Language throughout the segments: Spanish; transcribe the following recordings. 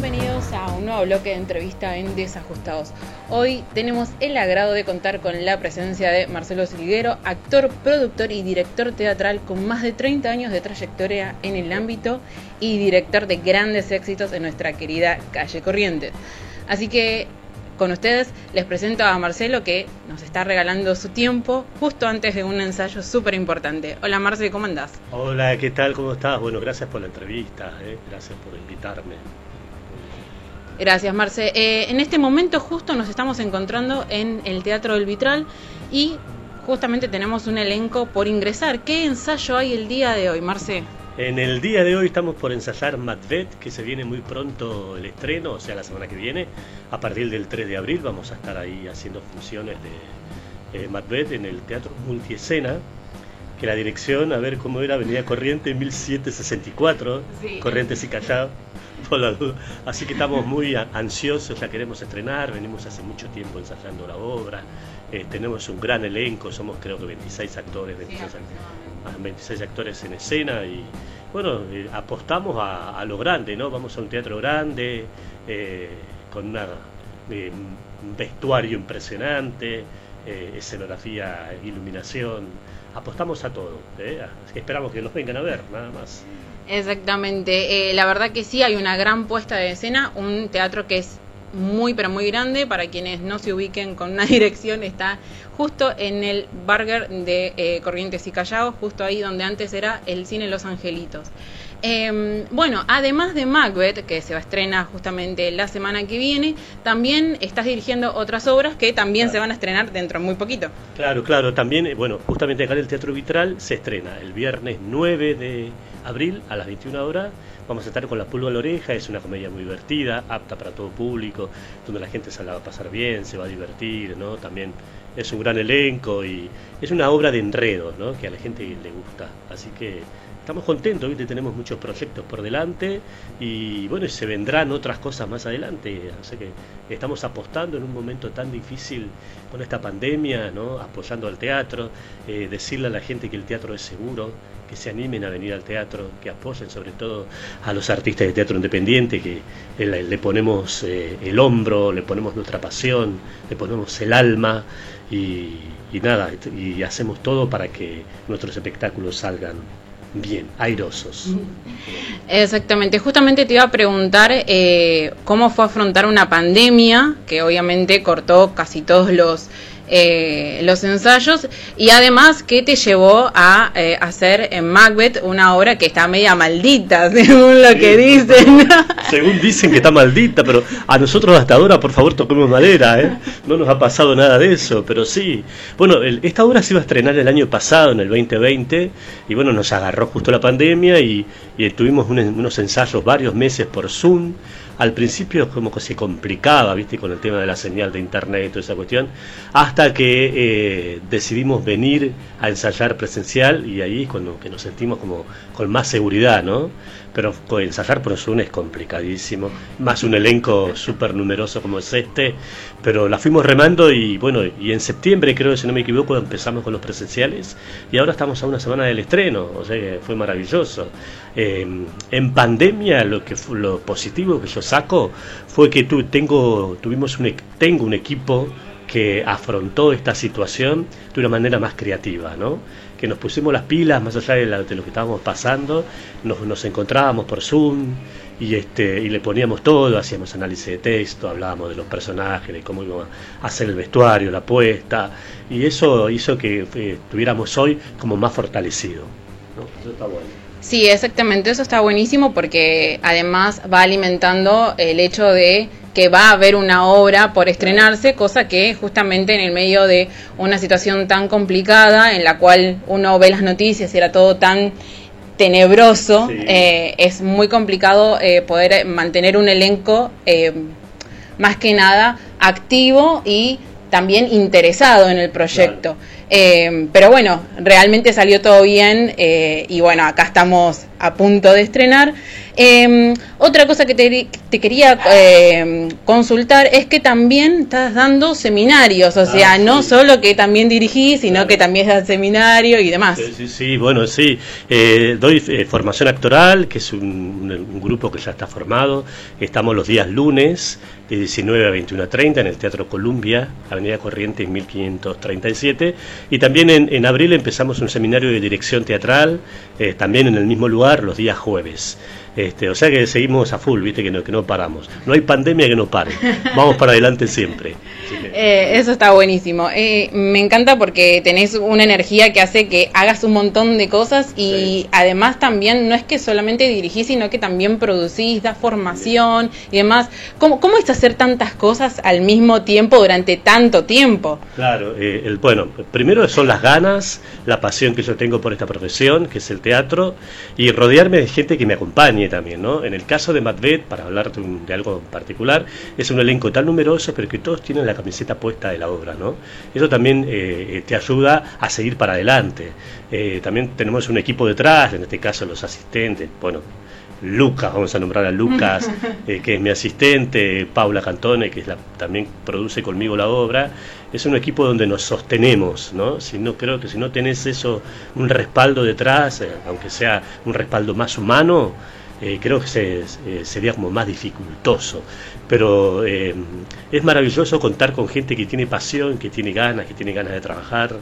bienvenidos a un nuevo bloque de entrevista en Desajustados. Hoy tenemos el agrado de contar con la presencia de Marcelo Silguero, actor, productor y director teatral con más de 30 años de trayectoria en el ámbito y director de grandes éxitos en nuestra querida calle Corrientes. Así que con ustedes les presento a Marcelo que nos está regalando su tiempo justo antes de un ensayo súper importante. Hola Marcelo, ¿cómo andás? Hola, ¿qué tal? ¿Cómo estás? Bueno, gracias por la entrevista, ¿eh? gracias por invitarme. Gracias, Marce. Eh, en este momento justo nos estamos encontrando en el Teatro del Vitral y justamente tenemos un elenco por ingresar. ¿Qué ensayo hay el día de hoy, Marce? En el día de hoy estamos por ensayar Macbeth, que se viene muy pronto el estreno, o sea, la semana que viene. A partir del 3 de abril vamos a estar ahí haciendo funciones de eh, Macbeth en el Teatro Multiescena, que la dirección, a ver cómo era, Avenida Corriente 1764, Corrientes y Callao, la duda. Así que estamos muy ansiosos, ya queremos estrenar, venimos hace mucho tiempo ensayando la obra, eh, tenemos un gran elenco, somos creo que 26 actores, 26 26 actores en escena y bueno, eh, apostamos a, lo grande, ¿no? Vamos a un teatro grande, eh, con una, un vestuario impresionante, escenografía, iluminación, apostamos a todo, esperamos que nos vengan a ver, nada más. Exactamente, la verdad que sí, hay una gran puesta de escena, un teatro que es muy pero muy grande. Para quienes no se ubiquen con una dirección, está justo en el Burger de eh, Corrientes y Callao, justo ahí donde antes era el cine Los Angelitos. Em, bueno, además de Macbeth, que se va a estrenar justamente la semana que viene, también estás dirigiendo otras obras que también se van a estrenar dentro de muy poquito. Claro, claro, también, eh, bueno, justamente acá en el Teatro Vitral se estrena el viernes 9 de abril a las 21 horas. Vamos a estar con La Pulga a la Oreja, es una comedia muy divertida, apta para todo público, donde la gente se la va a pasar bien, se va a divertir, ¿no? También es un gran elenco y es una obra de enredo, ¿no? Que a la gente le gusta. Así que estamos contentos, ¿viste? tenemos muchos proyectos por delante y bueno, se vendrán otras cosas más adelante. Así que estamos apostando en un momento tan difícil con esta pandemia, ¿no? apoyando al teatro, eh, decirle a la gente que el teatro es seguro, que se animen a venir al teatro, que apoyen sobre todo a los artistas de teatro independiente, que le, ponemos eh, el hombro, le ponemos nuestra pasión, le ponemos el alma y, nada, y hacemos todo para que nuestros espectáculos salgan bien, airosos. Exactamente, justamente te iba a preguntar eh, cómo fue afrontar una pandemia que obviamente cortó casi todos los eh, los ensayos y además que te llevó a eh, hacer en Macbeth una obra que está media maldita, según lo que dicen. Según dicen que está maldita, pero a nosotros hasta ahora, por favor, toquemos madera, ¿eh? No nos ha pasado nada de eso, pero sí. Bueno, esta obra se iba a estrenar el año pasado, en el 2020, y bueno, nos agarró justo la pandemia y, tuvimos unos ensayos varios meses por Zoom al principio como que se complicaba, viste, con el tema de la señal de internet y toda esa cuestión, hasta que eh, decidimos venir a ensayar presencial y ahí cuando que nos sentimos como con más seguridad, ¿no? Pero ensayar Zoom es complicadísimo, más un elenco súper numeroso como es este, pero la fuimos remando y bueno, y en septiembre creo, si no me equivoco, empezamos con los presenciales. Y ahora estamos a una semana del estreno, o sea que fue maravilloso. Eh, en pandemia lo que lo positivo que yo saco fue que tu, tengo, tuvimos un, tengo un equipo que afrontó esta situación de una manera más creativa, ¿no? que nos pusimos las pilas más allá de, lo que estábamos pasando, nos, encontrábamos por Zoom y, este, y le poníamos todo, hacíamos análisis de texto, hablábamos de los personajes, de cómo íbamos a hacer el vestuario, la apuesta, y eso hizo que eh, estuviéramos hoy como más fortalecidos. Eso está bueno. Sí, exactamente, eso está buenísimo porque además va alimentando el hecho de que va a haber una obra por estrenarse, cosa que justamente en el medio de una situación tan complicada en la cual uno ve las noticias y era todo tan tenebroso, eh, es muy complicado eh, poder mantener un elenco eh, más que nada activo y también interesado en el proyecto. Pero bueno, realmente salió todo bien y bueno, acá estamos a punto de estrenar. Em, otra cosa que te, quería em, consultar es que también estás dando seminarios, o sea, ah, no solo que también dirigís, sino que también das seminario y demás. Sí, sí, bueno, sí. Eh, doy eh, formación actoral, que es un, grupo que ya está formado. Estamos los días lunes de 19 a 21 a 30 en el Teatro Columbia, Avenida Corriente 1537. Y también en, abril empezamos un seminario de dirección teatral, eh, también en el mismo lugar, los días jueves. Este, o sea que seguimos a full, viste, que no, que no paramos. No hay pandemia que no pare. Vamos para adelante siempre. Eh, eso está buenísimo. Eh, me encanta porque tenés una energía que hace que hagas un montón de cosas y además también no es que solamente dirigís, sino que también producís, das formación y demás. ¿Cómo, cómo es hacer tantas cosas al mismo tiempo durante tanto tiempo? Claro, eh, el, bueno, primero son las ganas, la pasión que yo tengo por esta profesión, que es el teatro, y rodearme de gente que me acompañe también, ¿no? En el caso de Macbeth, para hablar de, algo particular, es un elenco tan numeroso, pero que todos tienen la camiseta puesta de la obra, ¿no? Eso también eh, eh, te ayuda a seguir para adelante. Eh, también tenemos un equipo detrás, en este caso los asistentes, bueno, Lucas, vamos a nombrar a Lucas, que es mi asistente, Paula Cantone, que es la, también produce conmigo la obra. Es un equipo donde nos sostenemos, ¿no? Si no creo que si no tenés eso, un respaldo detrás, aunque sea un respaldo más humano, eh, creo que se, eh, sería como más dificultoso. Pero eh, es maravilloso contar con gente que tiene pasión, que tiene ganas, que tiene ganas de trabajar,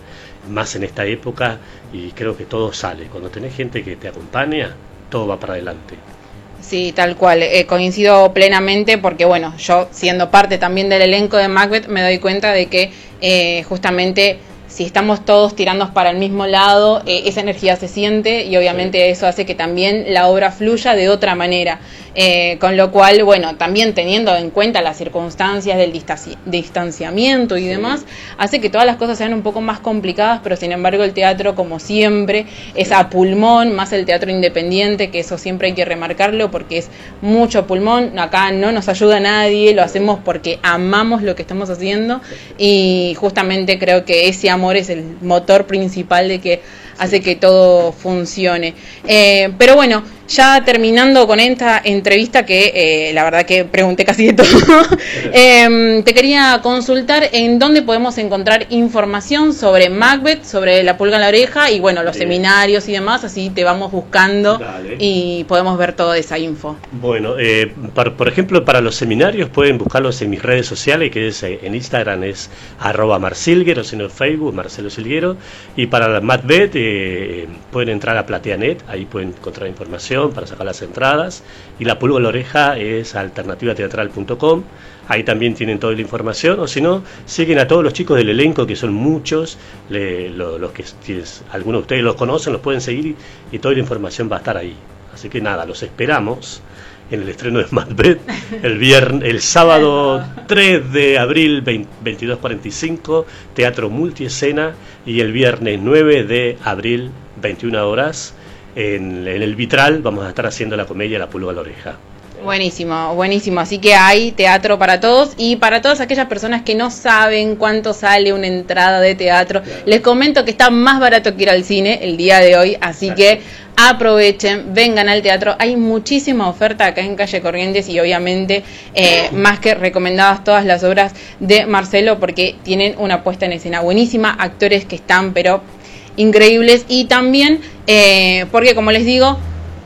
más en esta época, y creo que todo sale. Cuando tenés gente que te acompaña, todo va para adelante. Sí, tal cual. coincido plenamente porque, bueno, yo siendo parte también del elenco de Macbeth, me doy cuenta de que justamente si estamos todos tirando para el mismo lado, eh, esa energía se siente y obviamente eso hace que también la obra fluya de otra manera. Eh, con lo cual, bueno, también teniendo en cuenta las circunstancias del distanciamiento y demás, hace que todas las cosas sean un poco más complicadas, pero sin embargo el teatro, como siempre, es a pulmón, más el teatro independiente, que eso siempre hay que remarcarlo porque es mucho pulmón, acá no nos ayuda nadie, lo hacemos porque amamos lo que estamos haciendo y justamente creo que ese amor es el motor principal de que hace que todo funcione. Eh, pero bueno, ya terminando con esta entrevista que eh, la verdad que pregunté casi de todo, em, te quería consultar en dónde podemos encontrar información sobre Macbeth, sobre la pulga en la oreja y bueno, los seminarios y demás, así te vamos buscando y podemos ver toda esa info. Bueno, eh, por ejemplo, para los seminarios pueden buscarlos en mis redes sociales, que es en Instagram es arroba marsilguero, sino en Facebook Marcelo Silguero, y para Macbeth pueden entrar a Plateanet, ahí pueden encontrar información para sacar las entradas. Y la pulga en la oreja es alternativateatral.com, ahí también tienen toda la información. O si no, siguen a todos los chicos del elenco, que son muchos, los que algunos de ustedes los conocen, los pueden seguir y, toda la información va a estar ahí. Así que nada, los esperamos en el estreno de Macbeth el viernes, el sábado 3 de abril 22.45, Teatro Multiescena, y el viernes 9 de abril 21 horas en, el vitral vamos a estar haciendo la comedia La pulga a la oreja. Buenísimo, buenísimo. Así que hay teatro para todos y para todas aquellas personas que no saben cuánto sale una entrada de teatro, les comento que está más barato que ir al cine el día de hoy, así que aprovechen, vengan al teatro. Hay muchísima oferta acá en Calle Corrientes y obviamente eh, más que recomendadas todas las obras de Marcelo porque tienen una puesta en escena buenísima, actores que están pero increíbles y también eh, porque como les digo,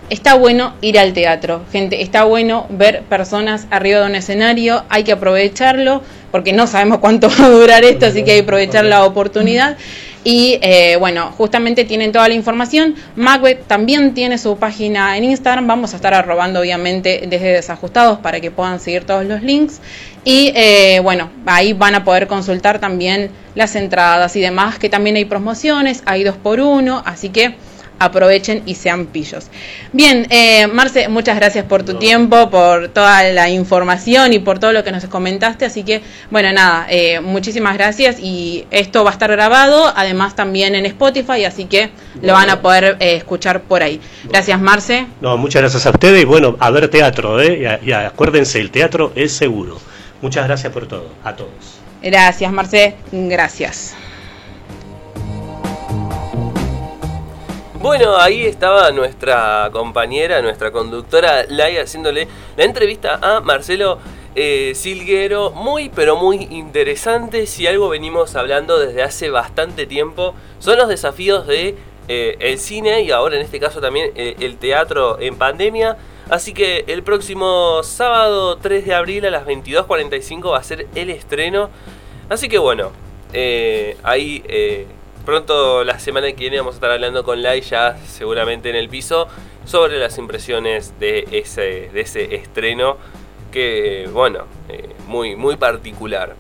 está bueno ir al teatro, gente, está bueno ver personas arriba de un escenario, hay que aprovecharlo porque no sabemos cuánto va a durar esto, así que hay que aprovechar la oportunidad. Y eh, bueno, justamente tienen toda la información. Macbeth también tiene su página en Instagram. Vamos a estar arrobando obviamente desde desajustados para que puedan seguir todos los links. Y eh, bueno, ahí van a poder consultar también las entradas y demás, que también hay promociones, hay dos por uno, así que aprovechen y sean pillos. Bien, eh, Marce, muchas gracias por tu tiempo, por toda la información y por todo lo que nos comentaste. Así que, bueno, nada, eh, muchísimas gracias y esto va a estar grabado, además también en Spotify, así que lo van a poder eh, escuchar por ahí. Gracias, Marce. No, muchas gracias a ustedes y bueno, a ver teatro, ¿eh? y, acuérdense, el teatro es seguro. Muchas gracias por todo, a todos. Gracias, Marce, gracias. Bueno, ahí estaba nuestra compañera, nuestra conductora Lai haciéndole la entrevista a Marcelo eh, Silguero. Muy, pero muy interesante. Si algo venimos hablando desde hace bastante tiempo, son los desafíos de eh, el cine y ahora en este caso también eh, el teatro en pandemia. Así que el próximo sábado 3 de abril a las 22.45 va a ser el estreno. Así que bueno, ahí Pronto la semana que viene vamos a estar hablando con Lai ya seguramente en el piso sobre las impresiones de ese, de ese estreno que bueno, eh, muy, muy particular.